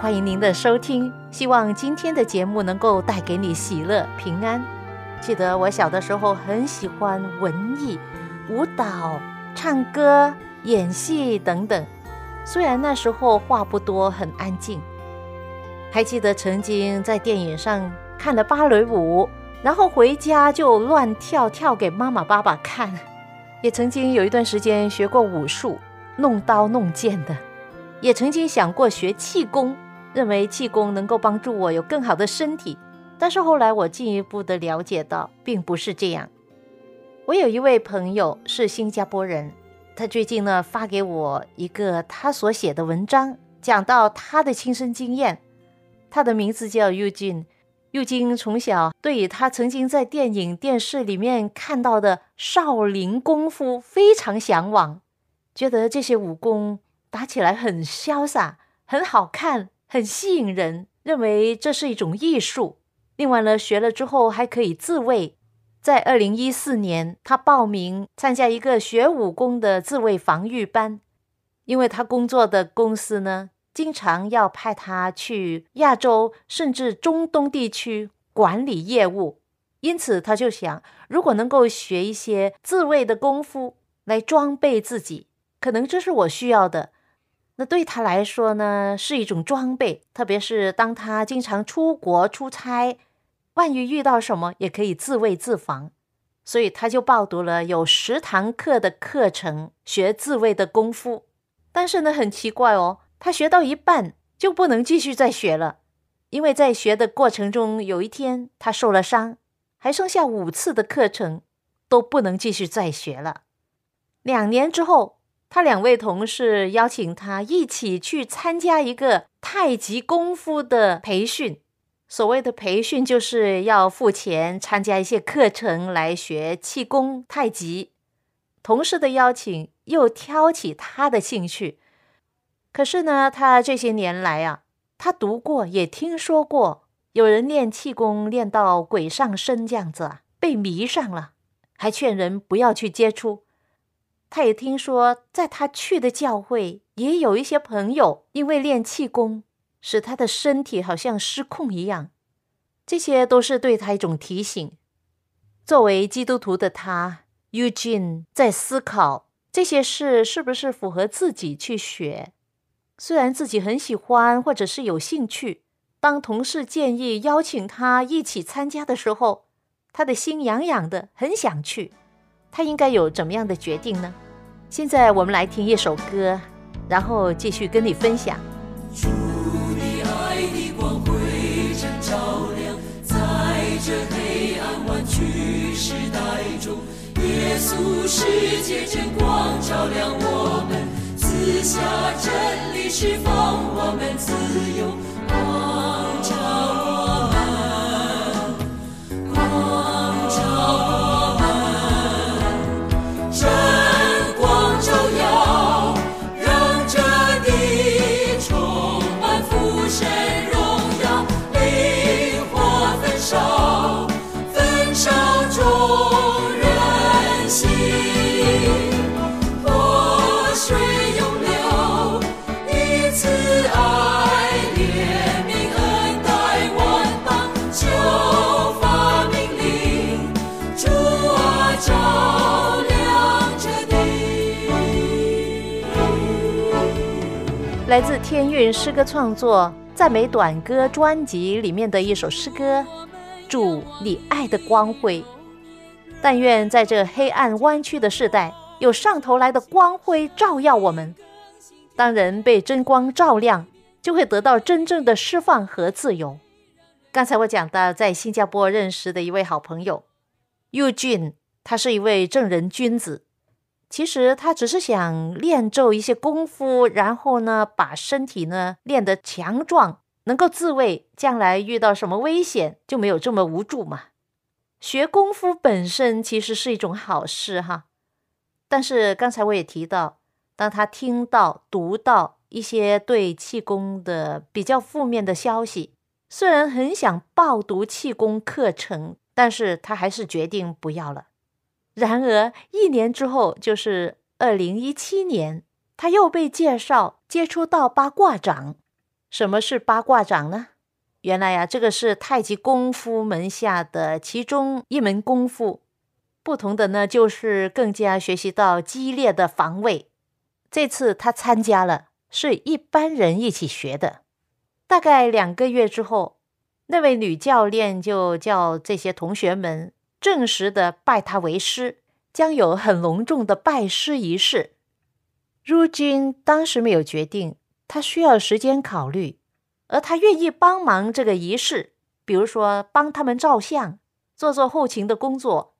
欢迎您的收听，希望今天的节目能够带给你喜乐平安。记得我小的时候很喜欢文艺、舞蹈、唱歌、演戏等等。虽然那时候话不多，很安静。还记得曾经在电影上看了芭蕾舞，然后回家就乱跳跳给妈妈爸爸看。也曾经有一段时间学过武术，弄刀弄剑的。也曾经想过学气功。认为气功能够帮助我有更好的身体，但是后来我进一步的了解到，并不是这样。我有一位朋友是新加坡人，他最近呢发给我一个他所写的文章，讲到他的亲身经验。他的名字叫 Eugene。Eugene 从小对于他曾经在电影、电视里面看到的少林功夫非常向往，觉得这些武功打起来很潇洒，很好看。很吸引人，认为这是一种艺术。另外呢，学了之后还可以自卫。在二零一四年，他报名参加一个学武功的自卫防御班，因为他工作的公司呢，经常要派他去亚洲甚至中东地区管理业务，因此他就想，如果能够学一些自卫的功夫来装备自己，可能这是我需要的。那对他来说呢，是一种装备，特别是当他经常出国出差，万一遇到什么，也可以自卫自防。所以他就报读了有十堂课的课程，学自卫的功夫。但是呢，很奇怪哦，他学到一半就不能继续再学了，因为在学的过程中，有一天他受了伤，还剩下五次的课程都不能继续再学了。两年之后。他两位同事邀请他一起去参加一个太极功夫的培训。所谓的培训，就是要付钱参加一些课程来学气功、太极。同事的邀请又挑起他的兴趣。可是呢，他这些年来啊，他读过也听说过有人练气功练到鬼上身这样子啊，被迷上了，还劝人不要去接触。他也听说，在他去的教会，也有一些朋友因为练气功，使他的身体好像失控一样。这些都是对他一种提醒。作为基督徒的他，Eugene 在思考这些事是不是符合自己去学。虽然自己很喜欢或者是有兴趣，当同事建议邀请他一起参加的时候，他的心痒痒的，很想去。他应该有怎么样的决定呢？现在我们来听一首歌，然后继续跟你分享。主你爱的光辉正照亮，在这黑暗弯曲时代中，耶稣世界真光照亮我们，赐下真理，释放我们自由，光照。来自天韵诗歌创作赞美短歌专辑里面的一首诗歌，祝你爱的光辉。但愿在这黑暗弯曲的时代，有上头来的光辉照耀我们。当人被真光照亮，就会得到真正的释放和自由。刚才我讲到，在新加坡认识的一位好朋友，Yu Jun，他是一位正人君子。其实他只是想练就一些功夫，然后呢，把身体呢练得强壮，能够自卫，将来遇到什么危险就没有这么无助嘛。学功夫本身其实是一种好事哈，但是刚才我也提到，当他听到、读到一些对气功的比较负面的消息，虽然很想报读气功课程，但是他还是决定不要了。然而一年之后，就是二零一七年，他又被介绍接触到八卦掌。什么是八卦掌呢？原来呀，这个是太极功夫门下的其中一门功夫，不同的呢，就是更加学习到激烈的防卫。这次他参加了，是一般人一起学的。大概两个月之后，那位女教练就叫这些同学们正式的拜他为师，将有很隆重的拜师仪式。如今当时没有决定，他需要时间考虑。而他愿意帮忙这个仪式，比如说帮他们照相、做做后勤的工作。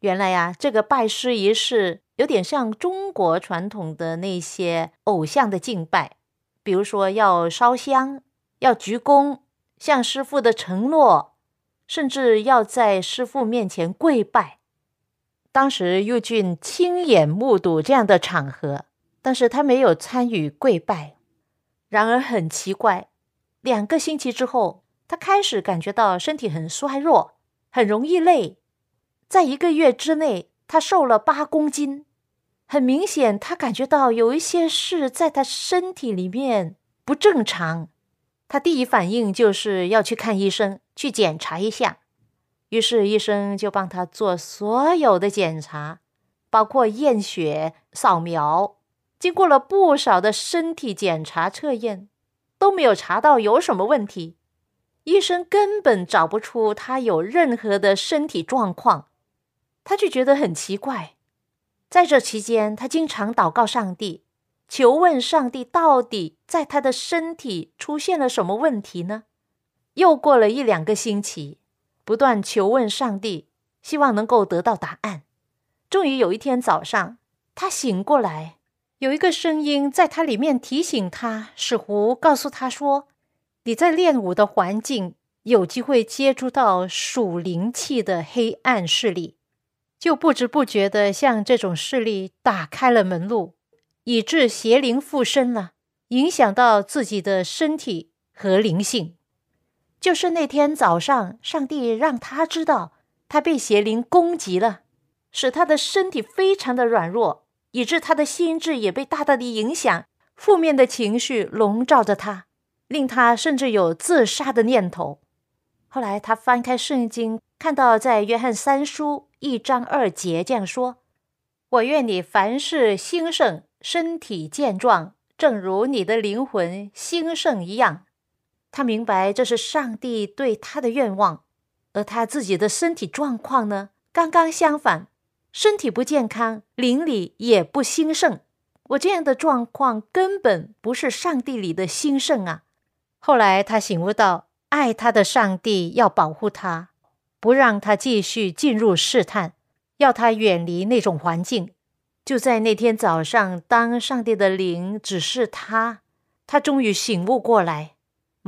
原来呀，这个拜师仪式有点像中国传统的那些偶像的敬拜，比如说要烧香、要鞠躬、向师傅的承诺，甚至要在师傅面前跪拜。当时佑俊亲眼目睹这样的场合，但是他没有参与跪拜。然而很奇怪。两个星期之后，他开始感觉到身体很衰弱，很容易累。在一个月之内，他瘦了八公斤。很明显，他感觉到有一些事在他身体里面不正常。他第一反应就是要去看医生，去检查一下。于是医生就帮他做所有的检查，包括验血、扫描。经过了不少的身体检查测验。都没有查到有什么问题，医生根本找不出他有任何的身体状况，他就觉得很奇怪。在这期间，他经常祷告上帝，求问上帝到底在他的身体出现了什么问题呢？又过了一两个星期，不断求问上帝，希望能够得到答案。终于有一天早上，他醒过来。有一个声音在他里面提醒他，似乎告诉他说：“你在练武的环境有机会接触到属灵气的黑暗势力，就不知不觉的向这种势力打开了门路，以致邪灵附身了，影响到自己的身体和灵性。就是那天早上，上帝让他知道他被邪灵攻击了，使他的身体非常的软弱。”以致他的心智也被大大的影响，负面的情绪笼罩着他，令他甚至有自杀的念头。后来他翻开圣经，看到在约翰三书一章二节这样说：“我愿你凡事兴盛，身体健壮，正如你的灵魂兴盛一样。”他明白这是上帝对他的愿望，而他自己的身体状况呢，刚刚相反。身体不健康，灵里也不兴盛。我这样的状况根本不是上帝里的兴盛啊！后来他醒悟到，爱他的上帝要保护他，不让他继续进入试探，要他远离那种环境。就在那天早上，当上帝的灵指示他，他终于醒悟过来，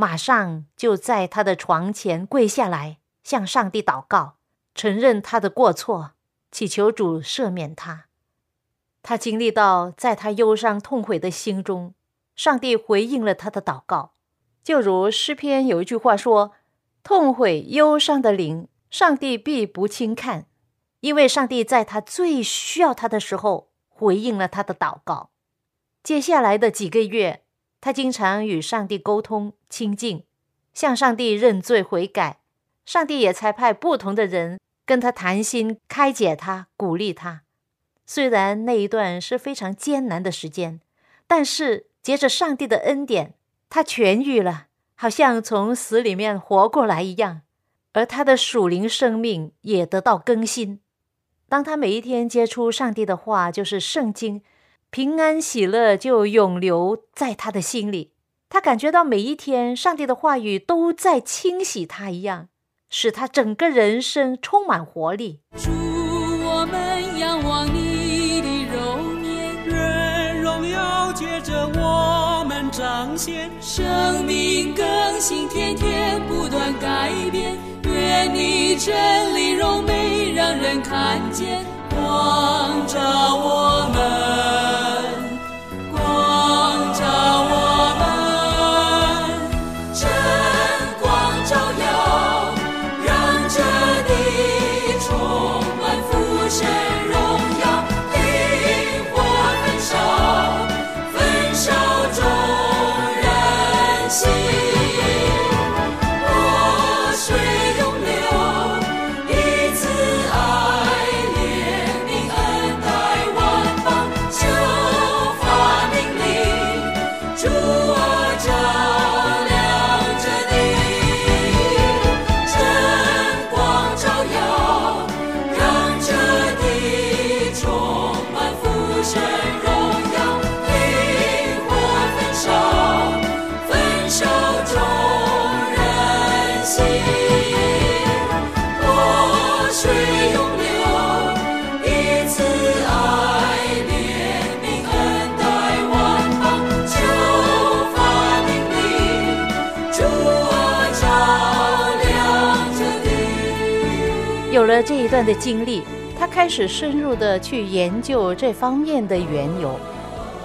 马上就在他的床前跪下来，向上帝祷告，承认他的过错。祈求主赦免他，他经历到，在他忧伤痛悔的心中，上帝回应了他的祷告。就如诗篇有一句话说：“痛悔忧伤的灵，上帝必不轻看，因为上帝在他最需要他的时候回应了他的祷告。”接下来的几个月，他经常与上帝沟通亲近，向上帝认罪悔改。上帝也才派不同的人。跟他谈心，开解他，鼓励他。虽然那一段是非常艰难的时间，但是借着上帝的恩典，他痊愈了，好像从死里面活过来一样。而他的属灵生命也得到更新。当他每一天接触上帝的话，就是圣经，平安喜乐就永留在他的心里。他感觉到每一天上帝的话语都在清洗他一样，使他整个人生充满活力。主，我们仰望你的容颜，愿荣耀借着我们彰显，生命更新，天天不断改变。愿你真理柔美，让人看见，光照我们，水涌流，以慈爱怜悯恩待万邦，修法命令，主啊照亮这地。有了这一段的经历，他开始深入的去研究这方面的缘由。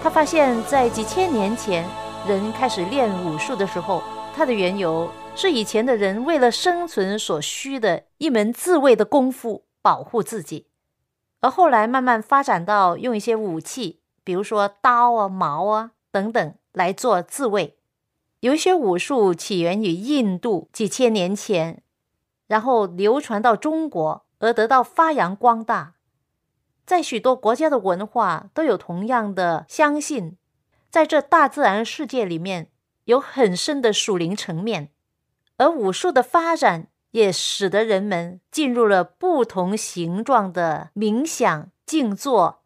他发现，在几千年前，人开始练武术的时候，它的缘由是以前的人为了生存所需的一门自卫的功夫，保护自己。而后来慢慢发展到用一些武器，比如说刀啊、矛啊等等来做自卫。有一些武术起源于印度，几千年前，然后流传到中国，而得到发扬光大。在许多国家的文化都有同样的相信，在这大自然世界里面有很深的属灵层面，而武术的发展也使得人们进入了不同形状的冥想静坐。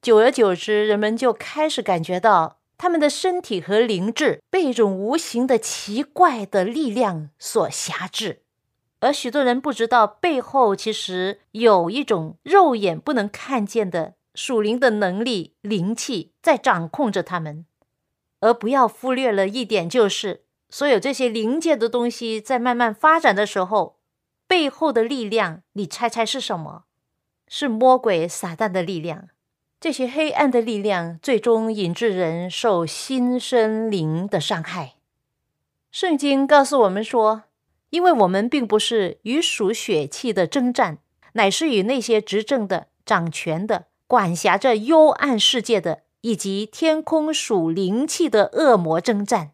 久而久之，人们就开始感觉到他们的身体和灵智被一种无形的奇怪的力量所辖制。而许多人不知道，背后其实有一种肉眼不能看见的属灵的能力、灵气在掌控着他们。而不要忽略了一点，就是所有这些灵界的东西在慢慢发展的时候，背后的力量，你猜猜是什么？是魔鬼撒旦的力量。这些黑暗的力量，最终引致人受心身灵的伤害。圣经告诉我们说。因为我们并不是与属血气的征战，乃是与那些执政的、掌权的、管辖着幽暗世界的，以及天空属灵气的恶魔征战。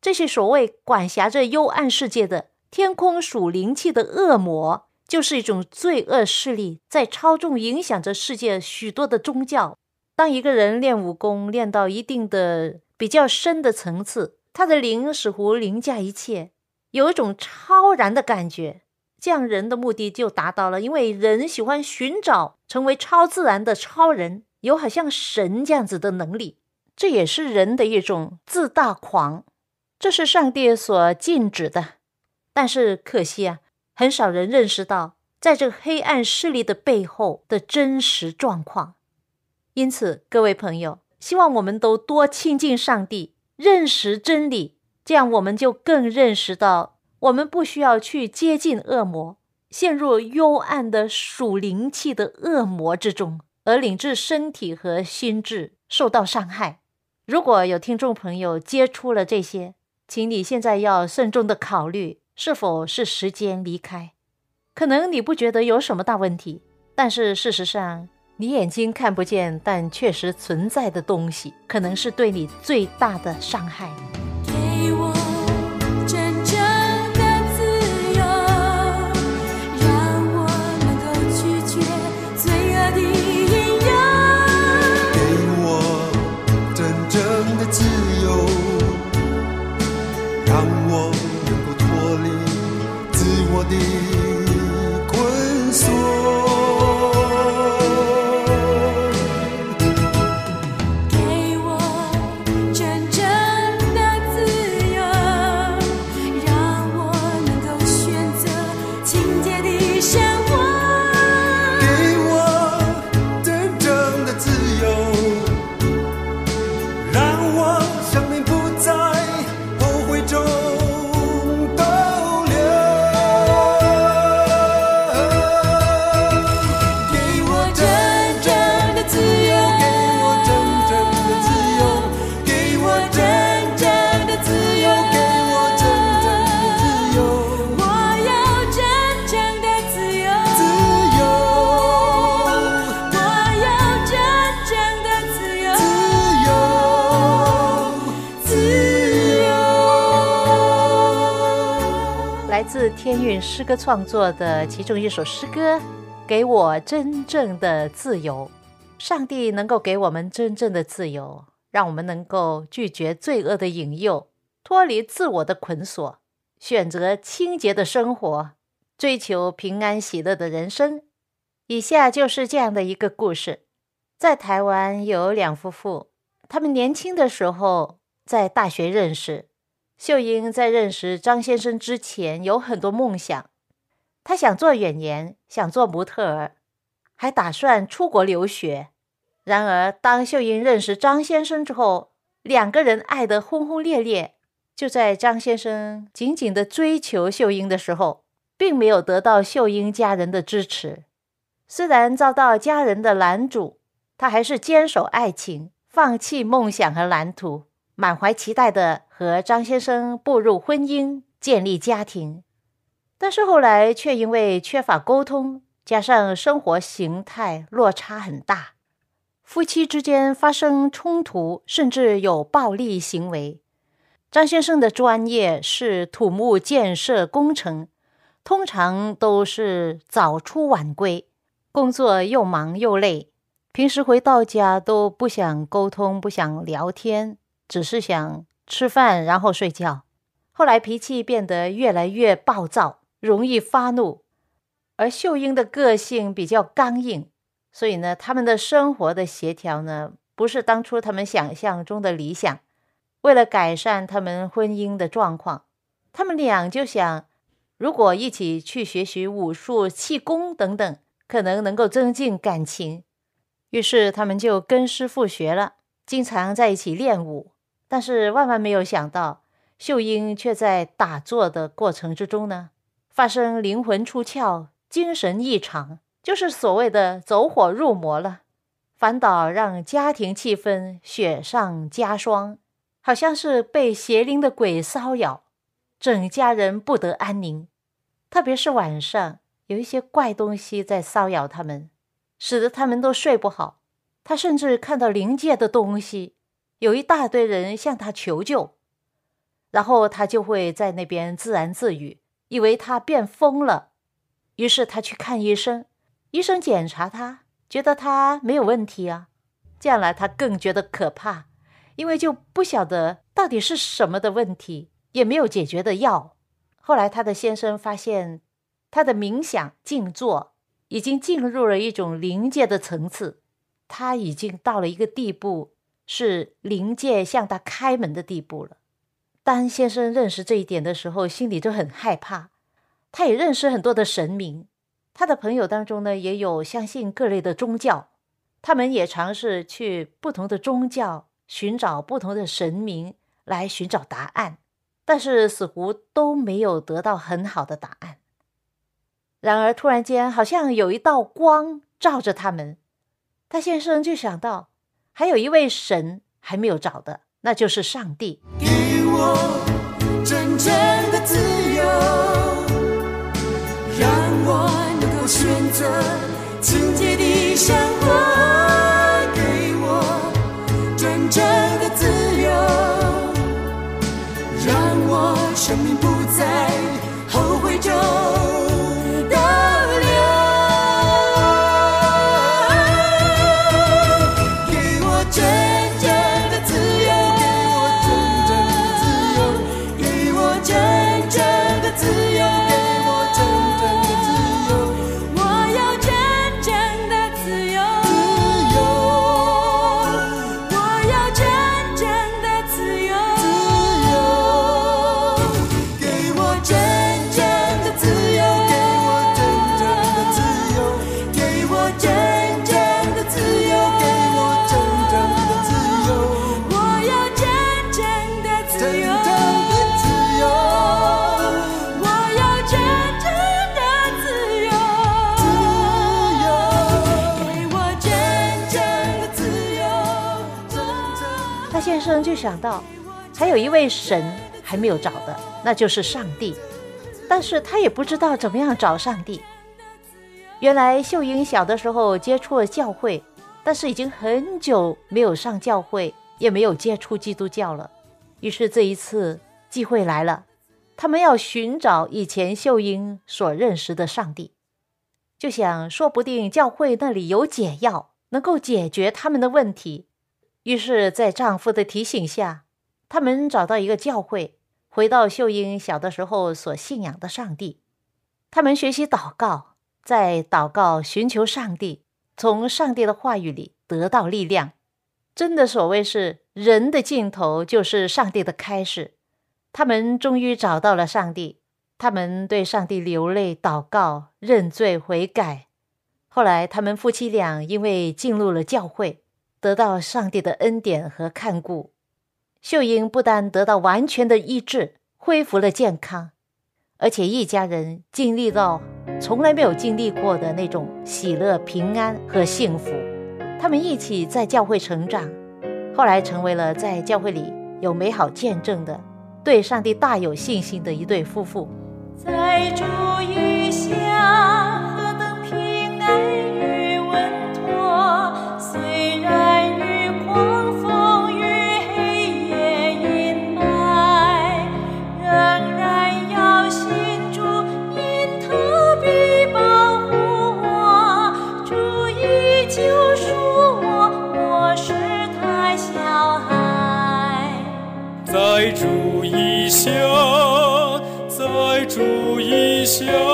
这些所谓管辖着幽暗世界的、天空属灵气的恶魔，就是一种罪恶势力，在操纵、影响着世界许多的宗教。当一个人练武功练到一定的比较深的层次，他的灵似乎凌驾一切。有一种超然的感觉，这样人的目的就达到了。因为人喜欢寻找成为超自然的超人，有好像神这样子的能力，这也是人的一种自大狂，这是上帝所禁止的。但是可惜啊，很少人认识到，在这黑暗势力的背后的真实状况。因此，各位朋友，希望我们都多亲近上帝，认识真理。这样，我们就更认识到，我们不需要去接近恶魔，陷入幽暗的属灵气的恶魔之中，而领致身体和心智受到伤害。如果有听众朋友接触了这些，请你现在要慎重的考虑，是否是时间离开。可能你不觉得有什么大问题，但是事实上，你眼睛看不见但确实存在的东西，可能是对你最大的伤害。给我诗歌创作的其中一首诗歌，给我真正的自由。上帝能够给我们真正的自由，让我们能够拒绝罪恶的引诱，脱离自我的捆锁，选择清洁的生活，追求平安喜乐的人生。以下就是这样的一个故事：在台湾有两夫妇，他们年轻的时候在大学认识。秀英在认识张先生之前有很多梦想，她想做演员，想做模特儿，还打算出国留学。然而，当秀英认识张先生之后，两个人爱得轰轰烈烈。就在张先生紧紧地追求秀英的时候，并没有得到秀英家人的支持。虽然遭到家人的拦阻，他还是坚守爱情，放弃梦想和蓝图。满怀期待的和张先生步入婚姻，建立家庭，但是后来却因为缺乏沟通，加上生活形态落差很大，夫妻之间发生冲突，甚至有暴力行为。张先生的专业是土木建设工程，通常都是早出晚归，工作又忙又累，平时回到家都不想沟通，不想聊天。只是想吃饭，然后睡觉。后来脾气变得越来越暴躁，容易发怒。而秀英的个性比较刚硬，所以呢，他们的生活的协调呢，不是当初他们想象中的理想。为了改善他们婚姻的状况，他们俩就想，如果一起去学习武术、气功等等，可能能够增进感情。于是他们就跟师傅学了，经常在一起练武。但是万万没有想到，秀英却在打坐的过程之中呢，发生灵魂出窍、精神异常，就是所谓的走火入魔了，反倒让家庭气氛雪上加霜，好像是被邪灵的鬼骚扰，整家人不得安宁。特别是晚上，有一些怪东西在骚扰他们，使得他们都睡不好。他甚至看到灵界的东西。有一大堆人向他求救，然后他就会在那边自言自语，以为他变疯了。于是他去看医生，医生检查他，觉得他没有问题啊。这样来他更觉得可怕，因为就不晓得到底是什么的问题，也没有解决的药。后来他的先生发现，他的冥想静坐已经进入了一种灵界的层次，他已经到了一个地步。是灵界向他开门的地步了。当先生认识这一点的时候，心里就很害怕。他也认识很多的神明，他的朋友当中呢，也有相信各类的宗教，他们也尝试去不同的宗教寻找不同的神明来寻找答案，但是似乎都没有得到很好的答案。然而，突然间好像有一道光照着他们，他先生就想到。还有一位神还没有找的，那就是上帝。给我真正的自由，让我能够选择清洁的生活。给我真正的自由，让我生命不再后悔中。就想到，还有一位神还没有找的，那就是上帝。但是他也不知道怎么样找上帝。原来秀英小的时候接触了教会，但是已经很久没有上教会，也没有接触基督教了。于是这一次机会来了，他们要寻找以前秀英所认识的上帝，就想说不定教会那里有解药，能够解决他们的问题。于是，在丈夫的提醒下，他们找到一个教会，回到秀英小的时候所信仰的上帝。他们学习祷告，在祷告寻求上帝，从上帝的话语里得到力量。真的，所谓是人的尽头就是上帝的开始。他们终于找到了上帝，他们对上帝流泪祷告、认罪悔改。后来，他们夫妻俩因为进入了教会，得到上帝的恩典和看顾。秀英不但得到完全的医治，恢复了健康，而且一家人经历到从来没有经历过的那种喜乐、平安和幸福。他们一起在教会成长，后来成为了在教会里有美好见证的。对上帝大有信心的一对夫妇，在主意下再煮一下再煮一下。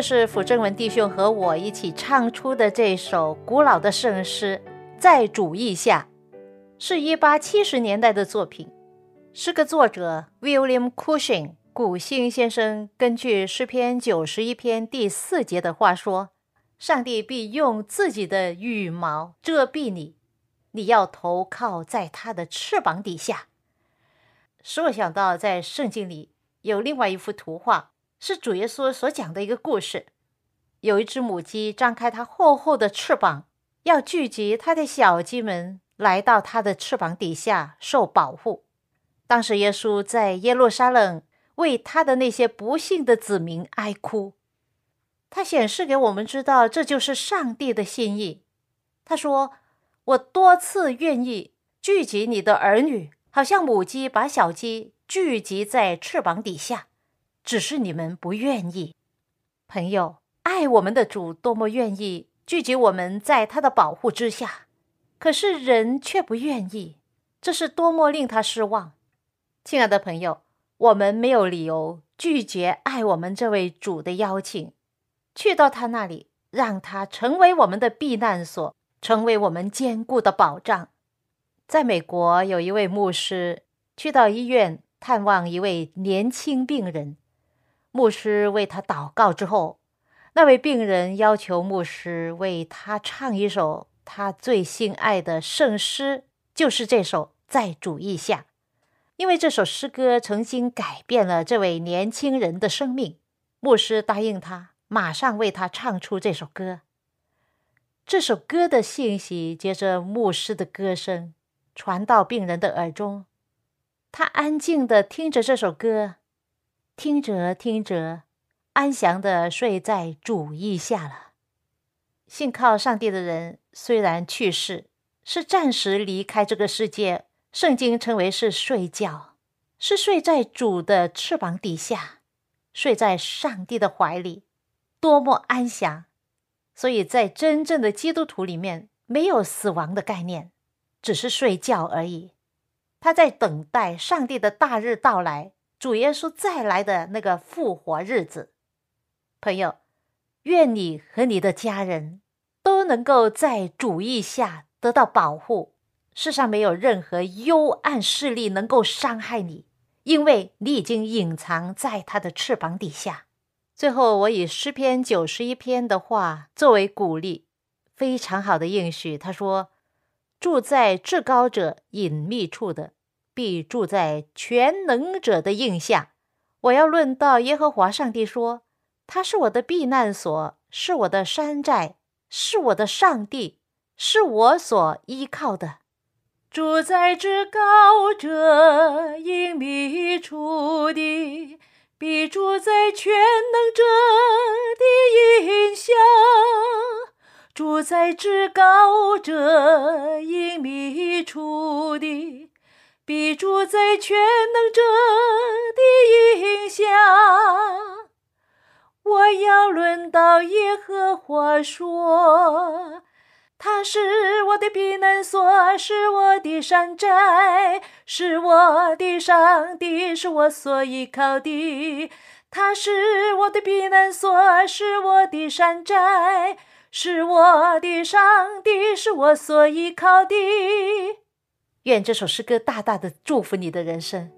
这是辅正文弟兄和我一起唱出的这首古老的圣诗，在主意下，是一八七十年代的作品。诗歌作者 William Cushing 古信先生根据诗篇九十一篇第四节的话说：“上帝必用自己的羽毛遮蔽你，你要投靠在他的翅膀底下。”使我想到，在圣经里有另外一幅图画。是主耶稣所讲的一个故事。有一只母鸡张开它厚厚的翅膀，要聚集它的小鸡们来到它的翅膀底下受保护。当时耶稣在耶路撒冷为他的那些不幸的子民哀哭。他显示给我们知道，这就是上帝的心意。他说：“我多次愿意聚集你的儿女，好像母鸡把小鸡聚集在翅膀底下。”只是你们不愿意，朋友，爱我们的主多么愿意聚集我们在他的保护之下，可是人却不愿意，这是多么令他失望。亲爱的朋友，我们没有理由拒绝爱我们这位主的邀请，去到他那里，让他成为我们的避难所，成为我们坚固的保障。在美国，有一位牧师去到医院探望一位年轻病人。牧师为他祷告之后，那位病人要求牧师为他唱一首他最心爱的圣诗，就是这首《在主意下》，因为这首诗歌曾经改变了这位年轻人的生命。牧师答应他，马上为他唱出这首歌。这首歌的信息接着牧师的歌声传到病人的耳中，他安静地听着这首歌。听着听着，安详的睡在主意下了。信靠上帝的人虽然去世，是暂时离开这个世界，圣经称为是睡觉，是睡在主的翅膀底下，睡在上帝的怀里。多么安详。所以在真正的基督徒里面，没有死亡的概念，只是睡觉而已。他在等待上帝的大日到来，主耶稣再来的那个复活日子。朋友，愿你和你的家人都能够在主意下得到保护。世上没有任何幽暗势力能够伤害你，因为你已经隐藏在他的翅膀底下。最后，我以诗篇九十一篇的话作为鼓励，非常好的应许。他说：“住在至高者隐秘处的，必住在全能者的印下。”我要论到耶和华上帝说：“他是我的避难所，是我的山寨，是我的上帝，是我所依靠的。住在至高者隐秘处的。”必住在全能者的荫下，住在至高者隐秘处的，必住在全能者的荫下。我要轮到耶和华说。他是我的避难所，是我的山寨，是我的上帝，是我所依靠的。他是我的避难所，是我的山寨，是我的上帝，是我所依靠的。愿这首诗歌大大的祝福你的人生。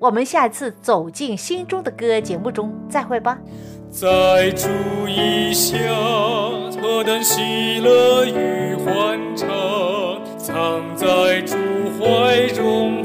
我们下次走进心中的歌节目中再会吧。在主意下，何等喜乐与欢畅，藏在主怀中，